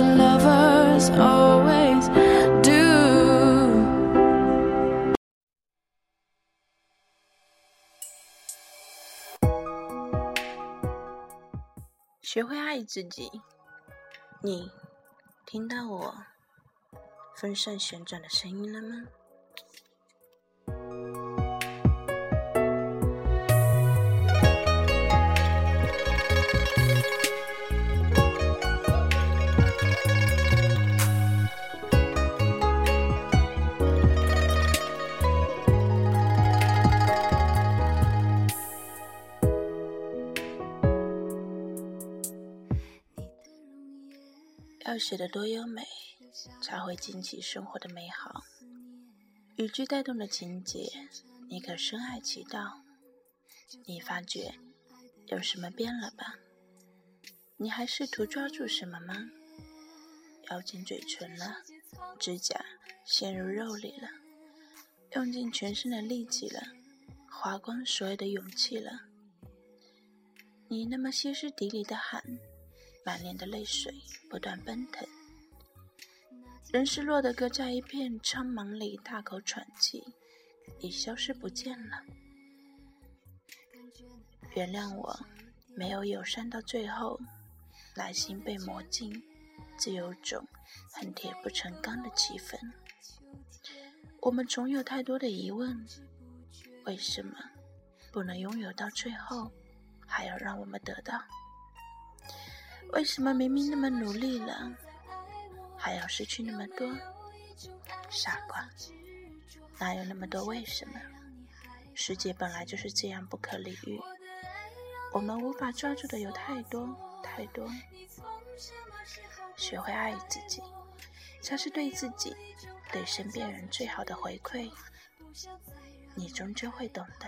lovers always do. 学会爱自己。你听到我风扇旋转的声音了吗？要写得多优美，才会惊起生活的美好。语句带动的情节，你可深爱其道。你发觉有什么变了吧？你还试图抓住什么吗？咬紧嘴唇了，指甲陷入肉里了，用尽全身的力气了，花光所有的勇气了。你那么歇斯底里的喊。满脸的泪水不断奔腾，人失落的搁在一片苍茫里大口喘气，已消失不见了。原谅我，没有友善到最后，耐心被磨尽，只有种恨铁不成钢的气氛。我们总有太多的疑问：为什么不能拥有到最后，还要让我们得到？为什么明明那么努力了，还要失去那么多？傻瓜，哪有那么多为什么？世界本来就是这样不可理喻，我们无法抓住的有太多太多。学会爱自己，才是对自己、对身边人最好的回馈。你终究会懂的。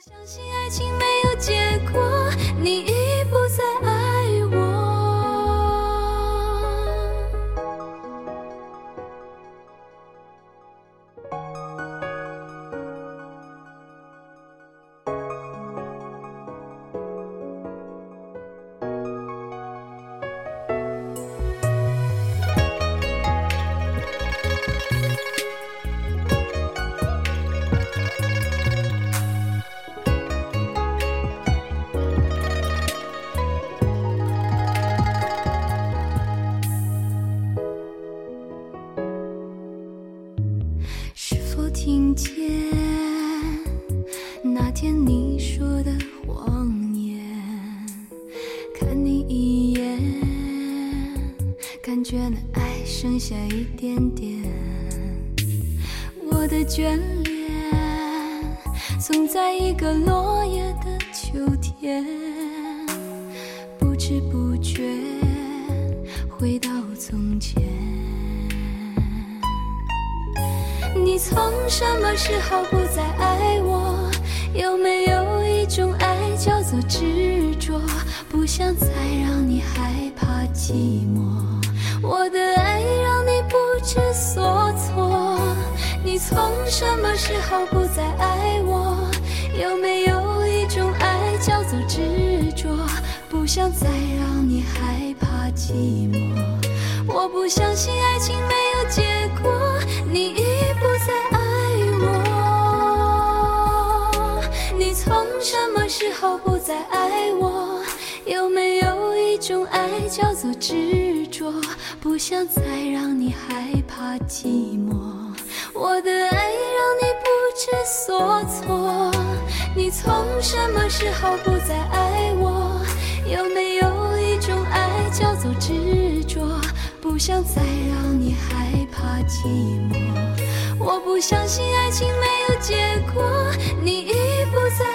相信爱情没有结果，你听见那天你说的谎言？看你一眼，感觉那爱剩下一点点。我的眷恋，总在一个落叶的秋天，不知不觉回到从前。你从什么时候不再爱我？有没有一种爱叫做执着？不想再让你害怕寂寞。我的爱让你不知所措。你从什么时候不再爱我？有没有一种爱叫做执着？不想再让你害怕寂寞。我不相信爱情没有结果，你一什么时候不再爱我？有没有一种爱叫做执着？不想再让你害怕寂寞。我的爱让你不知所措。你从什么时候不再爱我？有没有一种爱叫做执着？不想再让你害怕寂寞。我不相信爱情没有结果，你已不再。